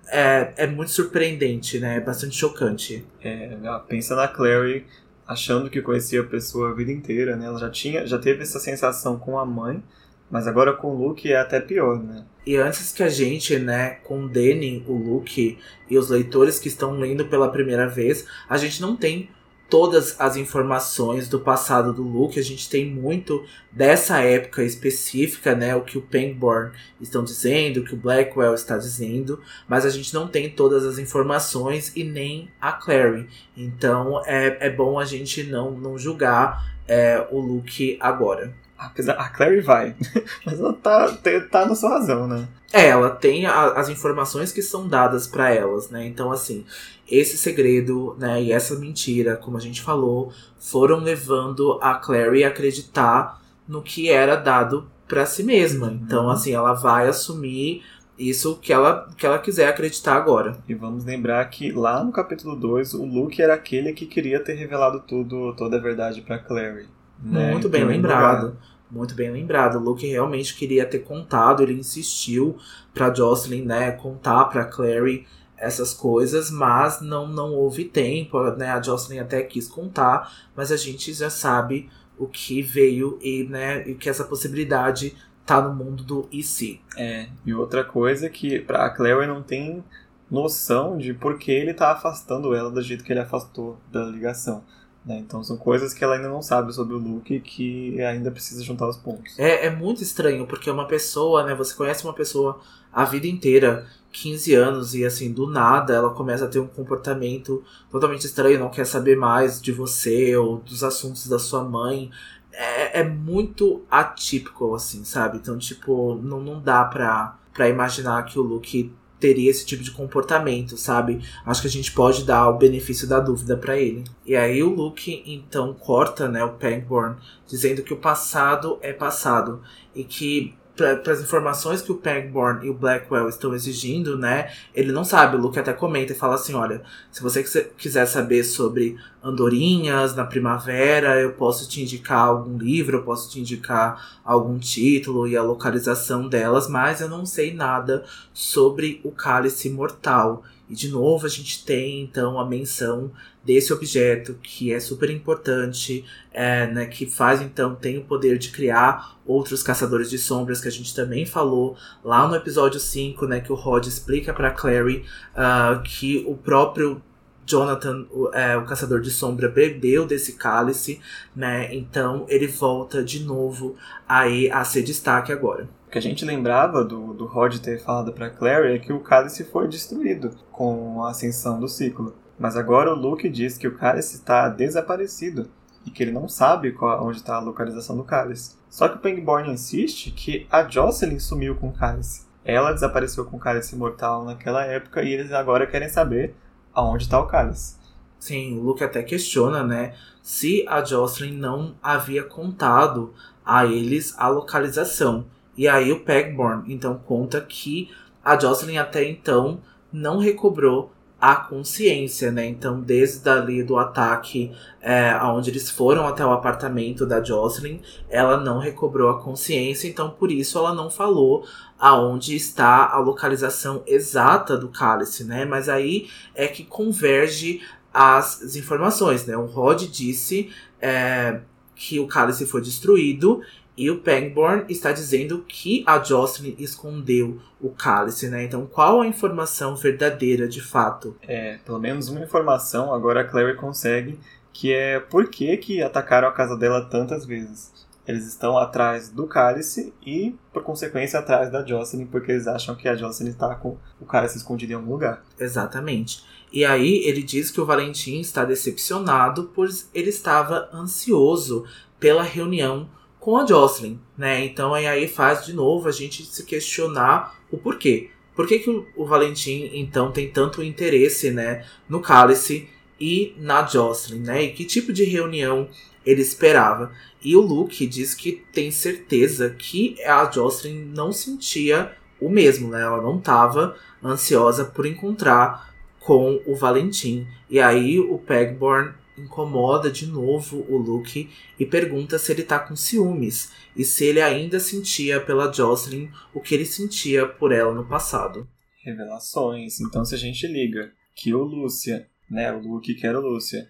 é, é muito surpreendente, né? É bastante chocante. É, pensa na Clary achando que conhecia a pessoa a vida inteira, né? Ela já tinha, já teve essa sensação com a mãe, mas agora com o Luke é até pior, né? E antes que a gente, né, condene o Luke e os leitores que estão lendo pela primeira vez, a gente não tem todas as informações do passado do Luke. A gente tem muito dessa época específica, né? O que o Pangborn estão dizendo, o que o Blackwell está dizendo, mas a gente não tem todas as informações e nem a Clary. Então é, é bom a gente não, não julgar é, o Luke agora. Apesar, a Clary vai, *laughs* mas ela tá, tá na sua razão, né? É, ela tem a, as informações que são dadas para elas, né? Então, assim, esse segredo, né, e essa mentira, como a gente falou, foram levando a Clary a acreditar no que era dado para si mesma. Uhum. Então, assim, ela vai assumir isso que ela, que ela quiser acreditar agora. E vamos lembrar que lá no capítulo 2, o Luke era aquele que queria ter revelado tudo, toda a verdade para Clary. Né? Muito bem lembrado. Lugar. Muito bem lembrado. O Luke realmente queria ter contado, ele insistiu para Jocelyn, né, contar para Clary essas coisas, mas não não houve tempo, né? A Jocelyn até quis contar, mas a gente já sabe o que veio e, né, e que essa possibilidade tá no mundo do IC. É, e outra coisa é que pra Clary não tem noção de por que ele tá afastando ela do jeito que ele afastou da ligação. Né? Então são coisas que ela ainda não sabe sobre o Luke que ainda precisa juntar os pontos. É, é muito estranho, porque uma pessoa, né? Você conhece uma pessoa a vida inteira, 15 anos, e assim, do nada ela começa a ter um comportamento totalmente estranho, não quer saber mais de você ou dos assuntos da sua mãe. É, é muito atípico, assim, sabe? Então, tipo, não, não dá pra, pra imaginar que o Luke teria esse tipo de comportamento, sabe? Acho que a gente pode dar o benefício da dúvida para ele. E aí o Luke então corta, né, o Pangborn, dizendo que o passado é passado e que para as informações que o Pangborn e o Blackwell estão exigindo, né? Ele não sabe. O Luke até comenta e fala assim: olha, se você quiser saber sobre andorinhas na primavera, eu posso te indicar algum livro, eu posso te indicar algum título e a localização delas, mas eu não sei nada sobre o cálice mortal. E de novo a gente tem então a menção desse objeto que é super importante, é, né, que faz então tem o poder de criar outros caçadores de sombras que a gente também falou lá no episódio 5, né, que o Rod explica para Clary uh, que o próprio Jonathan, o, é, o caçador de sombra, bebeu desse cálice, né? Então ele volta de novo aí a ser destaque agora. Que a gente lembrava do, do Rod ter falado para Clary é que o cálice foi destruído com a ascensão do ciclo. Mas agora o Luke diz que o cálice está desaparecido e que ele não sabe qual, onde está a localização do cálice. Só que o Pangborn insiste que a Jocelyn sumiu com o cálice. Ela desapareceu com o cálice mortal naquela época e eles agora querem saber aonde está o cálice. Sim, o Luke até questiona, né, se a Jocelyn não havia contado a eles a localização. E aí o Pegborn então conta que a Jocelyn até então não recobrou a consciência, né? Então, desde ali do ataque, é, onde eles foram até o apartamento da Jocelyn, ela não recobrou a consciência, então por isso ela não falou aonde está a localização exata do cálice, né? Mas aí é que converge as informações, né? O Rod disse é, que o cálice foi destruído e o Pangborn está dizendo que a Jocelyn escondeu o cálice, né? Então, qual a informação verdadeira de fato? É, pelo menos uma informação agora a Clary consegue, que é por que, que atacaram a casa dela tantas vezes. Eles estão atrás do cálice e, por consequência, atrás da Jocelyn, porque eles acham que a Jocelyn está com o cálice escondido em algum lugar. Exatamente. E aí ele diz que o Valentim está decepcionado, pois ele estava ansioso pela reunião com a Jocelyn, né? Então aí faz de novo a gente se questionar o porquê. Por que, que o, Valentim, então, tem tanto interesse, né, no Cálice e na Jocelyn, né? E que tipo de reunião ele esperava. E o Luke diz que tem certeza que a Jocelyn não sentia o mesmo, né? Ela não estava ansiosa por encontrar com o Valentim. E aí o Pegborn incomoda de novo o Luke e pergunta se ele tá com ciúmes e se ele ainda sentia pela Jocelyn o que ele sentia por ela no passado. Revelações. Então se a gente liga que o Lúcia, né, o Luke que era o Lúcia,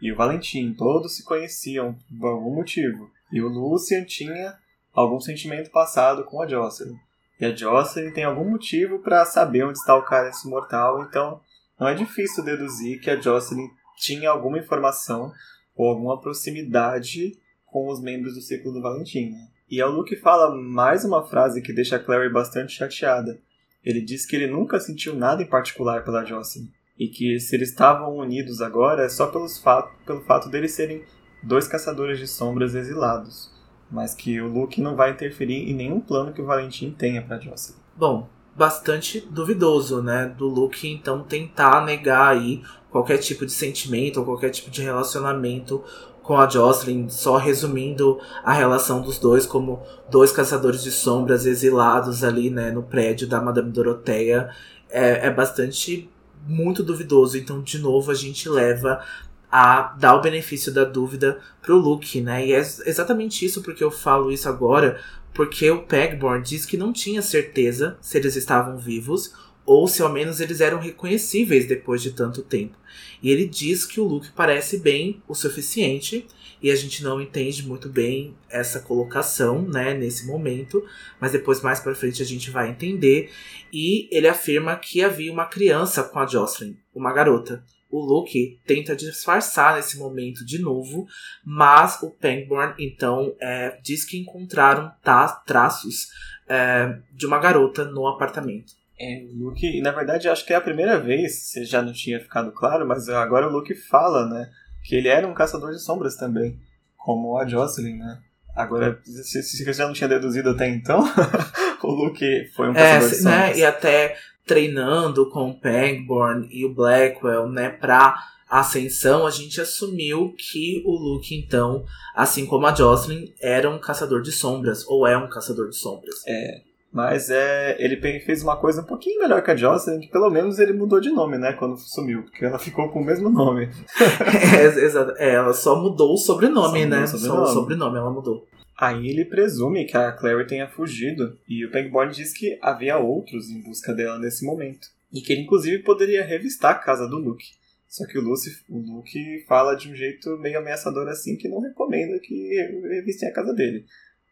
e o Valentim, todos se conheciam por algum motivo. E o Lucian tinha algum sentimento passado com a Jocelyn. E a Jocelyn tem algum motivo para saber onde está o cálice mortal, então não é difícil deduzir que a Jocelyn tinha alguma informação ou alguma proximidade com os membros do ciclo do Valentim. Né? E é o Luke fala mais uma frase que deixa a Clary bastante chateada. Ele diz que ele nunca sentiu nada em particular pela Jocelyn. E que se eles estavam unidos agora é só pelos fato, pelo fato deles serem dois caçadores de sombras exilados. Mas que o Luke não vai interferir em nenhum plano que o Valentim tenha para Jocelyn. Bom, bastante duvidoso, né? Do Luke então tentar negar aí qualquer tipo de sentimento ou qualquer tipo de relacionamento com a Jocelyn, só resumindo a relação dos dois como dois caçadores de sombras exilados ali, né, no prédio da Madame Doroteia, é, é bastante muito duvidoso. Então, de novo, a gente leva a dar o benefício da dúvida pro Luke, né? E é exatamente isso porque eu falo isso agora, porque o Pegborn diz que não tinha certeza se eles estavam vivos ou se ao menos eles eram reconhecíveis depois de tanto tempo. E ele diz que o Luke parece bem o suficiente, e a gente não entende muito bem essa colocação, né, nesse momento, mas depois mais para frente a gente vai entender. E ele afirma que havia uma criança com a Jocelyn, uma garota. O Luke tenta disfarçar nesse momento de novo, mas o Pangborn então é, diz que encontraram traços é, de uma garota no apartamento. É, o Luke, na verdade, acho que é a primeira vez, se já não tinha ficado claro, mas agora o Luke fala, né? Que ele era um caçador de sombras também, como a Jocelyn, né? Agora, se, se você já não tinha deduzido até então, *laughs* o Luke foi um é, caçador de sombras. Né? E até treinando com o Pangborn e o Blackwell, né, pra ascensão, a gente assumiu que o Luke, então, assim como a Jocelyn, era um caçador de sombras, ou é um caçador de sombras. É, mas é, ele fez uma coisa um pouquinho melhor que a Jocelyn, que pelo menos ele mudou de nome, né? Quando sumiu, porque ela ficou com o mesmo nome. *laughs* é, exato. É, ela só mudou o sobrenome, só né? O sobrenome. Só o sobrenome ela mudou. Aí ele presume que a Clary tenha fugido, e o Pegborn diz que havia outros em busca dela nesse momento. E que ele inclusive poderia revistar a casa do Luke. Só que o, Lucy, o Luke fala de um jeito meio ameaçador assim que não recomenda que revistem a casa dele.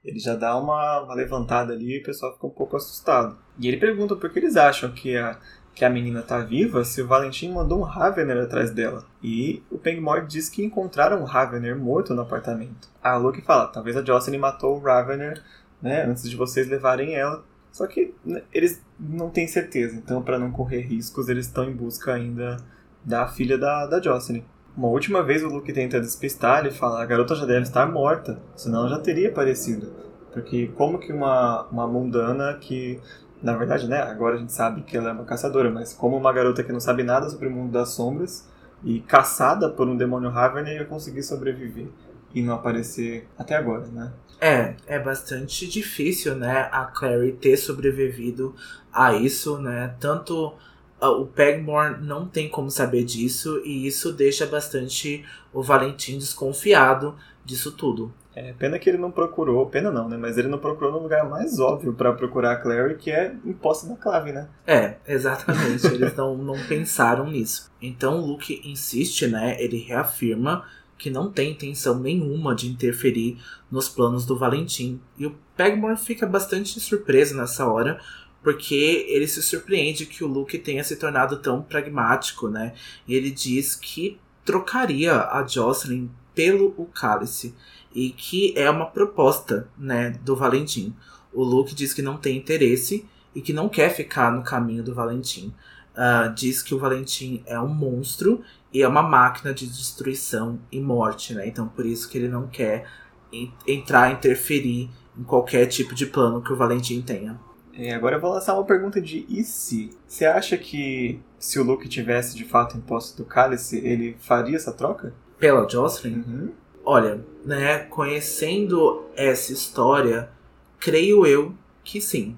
Ele já dá uma, uma levantada ali e o pessoal fica um pouco assustado. E ele pergunta por que eles acham que a, que a menina tá viva se o Valentim mandou um Ravener atrás dela. E o Pengmore diz que encontraram um Ravener morto no apartamento. A Luke fala, talvez a Jocelyn matou o Ravener, né, antes de vocês levarem ela. Só que né, eles não têm certeza, então para não correr riscos, eles estão em busca ainda da filha da, da Jocelyn. Uma última vez o Luke tenta despistar, ele fala, a garota já deve estar morta, senão ela já teria aparecido. Porque como que uma, uma mundana que na verdade, né, agora a gente sabe que ela é uma caçadora, mas como uma garota que não sabe nada sobre o mundo das sombras e caçada por um demônio Ravener ia conseguir sobreviver e não aparecer até agora, né? É, é bastante difícil, né, a Clary ter sobrevivido a isso, né? Tanto uh, o Pegmore não tem como saber disso e isso deixa bastante o Valentim desconfiado disso tudo. É, pena que ele não procurou, pena não, né? Mas ele não procurou no lugar mais óbvio para procurar a Clary, que é em posse da clave, né? É, exatamente. Eles não, não pensaram nisso. Então o Luke insiste, né? Ele reafirma que não tem intenção nenhuma de interferir nos planos do Valentim. E o Pegmore fica bastante surpreso nessa hora, porque ele se surpreende que o Luke tenha se tornado tão pragmático, né? E ele diz que trocaria a Jocelyn pelo o cálice e que é uma proposta, né, do Valentim. O Luke diz que não tem interesse e que não quer ficar no caminho do Valentim. Uh, diz que o Valentim é um monstro e é uma máquina de destruição e morte, né? Então por isso que ele não quer entrar, interferir em qualquer tipo de plano que o Valentim tenha. É, agora eu vou lançar uma pergunta de e se? Você acha que se o Luke tivesse de fato imposto do cálice, ele faria essa troca? Pela Jocelyn? Uhum. Olha, né, conhecendo essa história, creio eu que sim,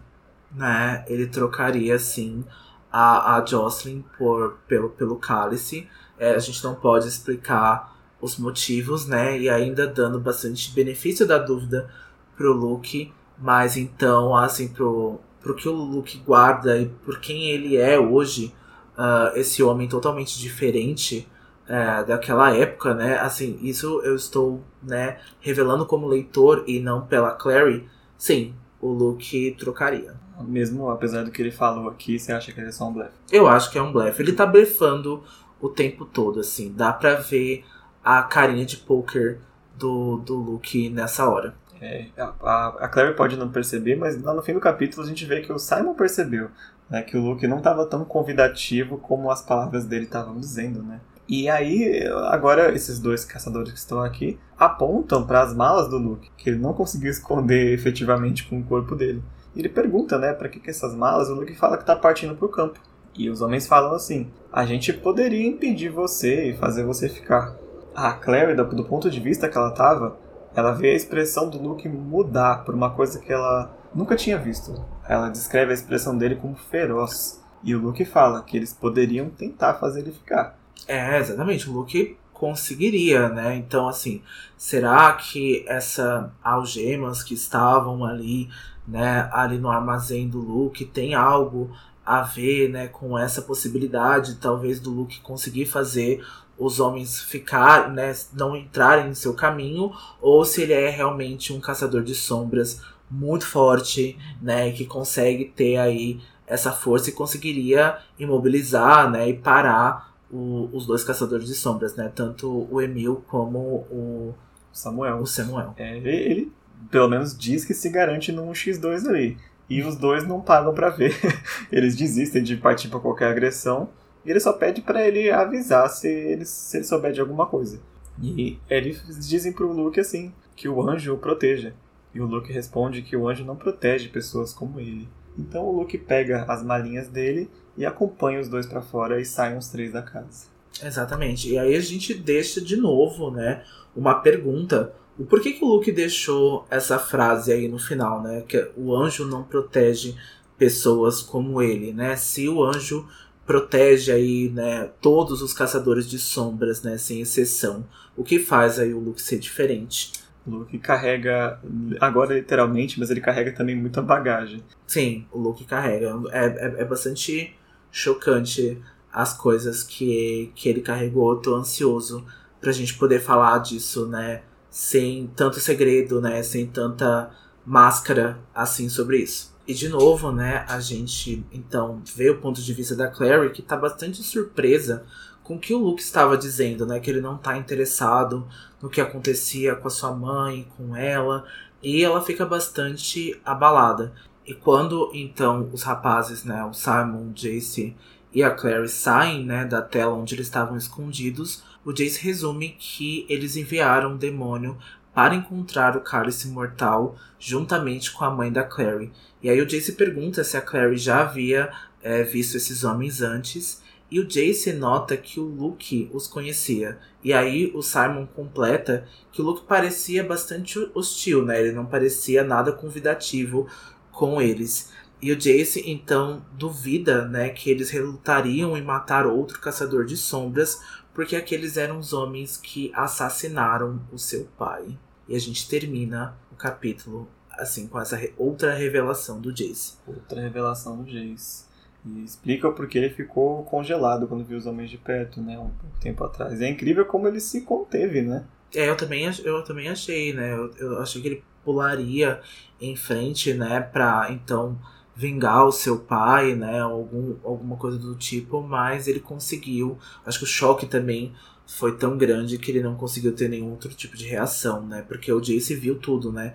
né? Ele trocaria sim a, a Jocelyn por, pelo, pelo cálice. É, a gente não pode explicar os motivos, né? E ainda dando bastante benefício da dúvida pro Luke, mas então, assim, pro, pro que o Luke guarda e por quem ele é hoje, uh, esse homem totalmente diferente é, daquela época, né? Assim, isso eu estou, né, revelando como leitor e não pela Clary. Sim, o Luke trocaria. Mesmo apesar do que ele falou aqui, você acha que ele é só um blefe? Eu acho que é um blefe. Ele tá blefando o tempo todo, assim. Dá pra ver a carinha de poker do, do Luke nessa hora. É, a, a Clary pode não perceber, mas lá no fim do capítulo a gente vê que o Simon percebeu. Né, que o Luke não estava tão convidativo como as palavras dele estavam dizendo, né? E aí, agora esses dois caçadores que estão aqui apontam para as malas do Luke, que ele não conseguiu esconder efetivamente com o corpo dele. E ele pergunta, né, para que, que essas malas? O Luke fala que tá partindo pro campo. E os homens falam assim: a gente poderia impedir você e fazer você ficar. A Clary, do ponto de vista que ela tava, ela vê a expressão do Luke mudar por uma coisa que ela nunca tinha visto. Ela descreve a expressão dele como feroz. E o Luke fala que eles poderiam tentar fazer ele ficar. É, exatamente. O Luke conseguiria, né? Então, assim, será que essa algemas que estavam ali, né, ali no armazém do Luke tem algo a ver, né, com essa possibilidade, talvez do Luke conseguir fazer os homens ficar, né, não entrarem em seu caminho, ou se ele é realmente um caçador de sombras muito forte, né, que consegue ter aí essa força e conseguiria imobilizar, né, e parar o, os dois caçadores de sombras, né? Tanto o Emil como o Samuel. O Samuel. É, ele, pelo menos, diz que se garante num X2 ali. E os dois não pagam para ver. *laughs* Eles desistem de partir para qualquer agressão. E ele só pede para ele avisar se ele, se ele souber de alguma coisa. E eles dizem pro Luke assim, que o anjo o proteja. E o Luke responde que o anjo não protege pessoas como ele. Então o Luke pega as malinhas dele e acompanha os dois para fora e saem os três da casa. Exatamente. E aí a gente deixa de novo, né, uma pergunta. O porquê que o Luke deixou essa frase aí no final, né? Que o anjo não protege pessoas como ele, né? Se o anjo protege aí, né, todos os caçadores de sombras, né, sem exceção, o que faz aí o Luke ser diferente? O Luke carrega, agora literalmente, mas ele carrega também muita bagagem. Sim, o Luke carrega. É, é, é bastante chocante as coisas que, que ele carregou. Tô ansioso pra gente poder falar disso, né? Sem tanto segredo, né? Sem tanta máscara assim sobre isso. E de novo, né, a gente então vê o ponto de vista da Clary que tá bastante surpresa com o que o Luke estava dizendo, né, que ele não tá interessado no que acontecia com a sua mãe, com ela, e ela fica bastante abalada. E quando então os rapazes, né, o Simon, o Jace e a Clary saem, né, da tela onde eles estavam escondidos, o Jace resume que eles enviaram um demônio para encontrar o cálice mortal juntamente com a mãe da Clary. E aí o Jace pergunta se a Clary já havia é, visto esses homens antes. E o Jace nota que o Luke os conhecia. E aí o Simon completa que o Luke parecia bastante hostil, né? Ele não parecia nada convidativo com eles. E o Jace então duvida, né, que eles relutariam em matar outro caçador de sombras, porque aqueles eram os homens que assassinaram o seu pai. E a gente termina o capítulo assim, com essa outra revelação do Jace. Outra revelação do Jace. E explica porque ele ficou congelado quando viu os homens de perto, né? Um tempo atrás. E é incrível como ele se conteve, né? É, eu também, eu também achei, né? Eu, eu achei que ele pularia em frente, né? Pra então vingar o seu pai, né? Algum, alguma coisa do tipo, mas ele conseguiu. Acho que o choque também foi tão grande que ele não conseguiu ter nenhum outro tipo de reação, né? Porque o Jace viu tudo, né?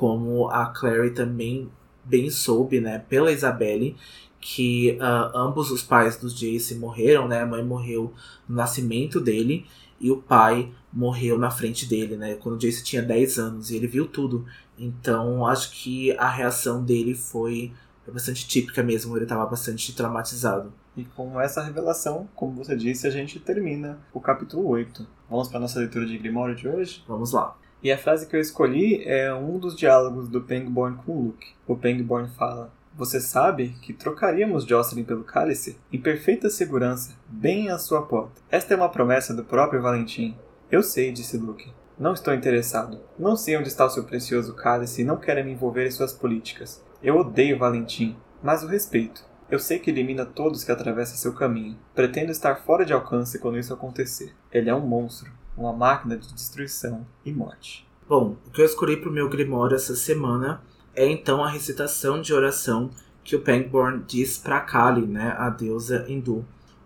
como a Clary também bem soube, né, pela Isabelle, que uh, ambos os pais dos Jace morreram, né? A mãe morreu no nascimento dele e o pai morreu na frente dele, né? Quando o Jace tinha 10 anos e ele viu tudo. Então, acho que a reação dele foi bastante típica mesmo, ele estava bastante traumatizado. E com essa revelação, como você disse, a gente termina o capítulo 8. Vamos para nossa leitura de Grimório de hoje? Vamos lá. E a frase que eu escolhi é um dos diálogos do Pangborn com Luke. O Pangborn fala: Você sabe que trocaríamos Jocelyn pelo cálice? Em perfeita segurança, bem à sua porta. Esta é uma promessa do próprio Valentim. Eu sei, disse Luke. Não estou interessado. Não sei onde está o seu precioso cálice e não quero me envolver em suas políticas. Eu odeio Valentim, mas o respeito. Eu sei que elimina todos que atravessam seu caminho. Pretendo estar fora de alcance quando isso acontecer. Ele é um monstro uma máquina de destruição e morte. Bom, o que eu escolhi para o meu Grimório essa semana é então a recitação de oração que o Pangborn diz para Kali, né, a deusa hindu.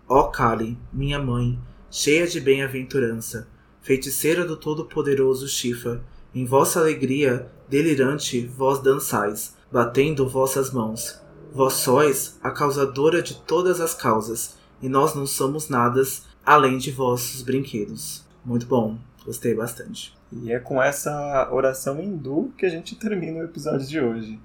Ó Kali, minha mãe, cheia de bem-aventurança, feiticeira do todo-poderoso Shiva, em vossa alegria delirante vós dançais, batendo vossas mãos. Vós sois a causadora de todas as causas, e nós não somos nada além de vossos brinquedos. Muito bom, gostei bastante. E é com essa oração hindu que a gente termina o episódio de hoje.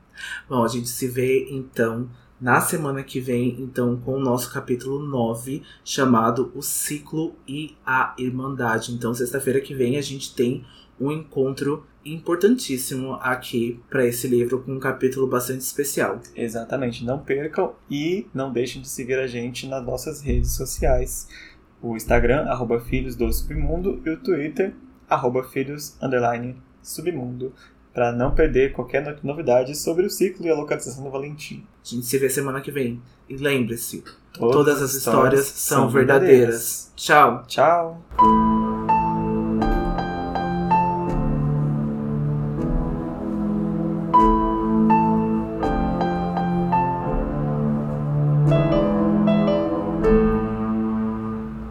Bom, a gente se vê então na semana que vem, então, com o nosso capítulo 9, chamado O Ciclo e a Irmandade. Então, sexta-feira que vem, a gente tem um encontro importantíssimo aqui para esse livro, com um capítulo bastante especial. Exatamente, não percam e não deixem de seguir a gente nas nossas redes sociais o Instagram, arroba Filhos do Submundo, e o Twitter, arroba Filhos, underline, Submundo, para não perder qualquer novidade sobre o ciclo e a localização do Valentim. A gente se vê semana que vem. E lembre-se, todas, todas, as histórias, são verdadeiras. verdadeiras. Tchau. Tchau.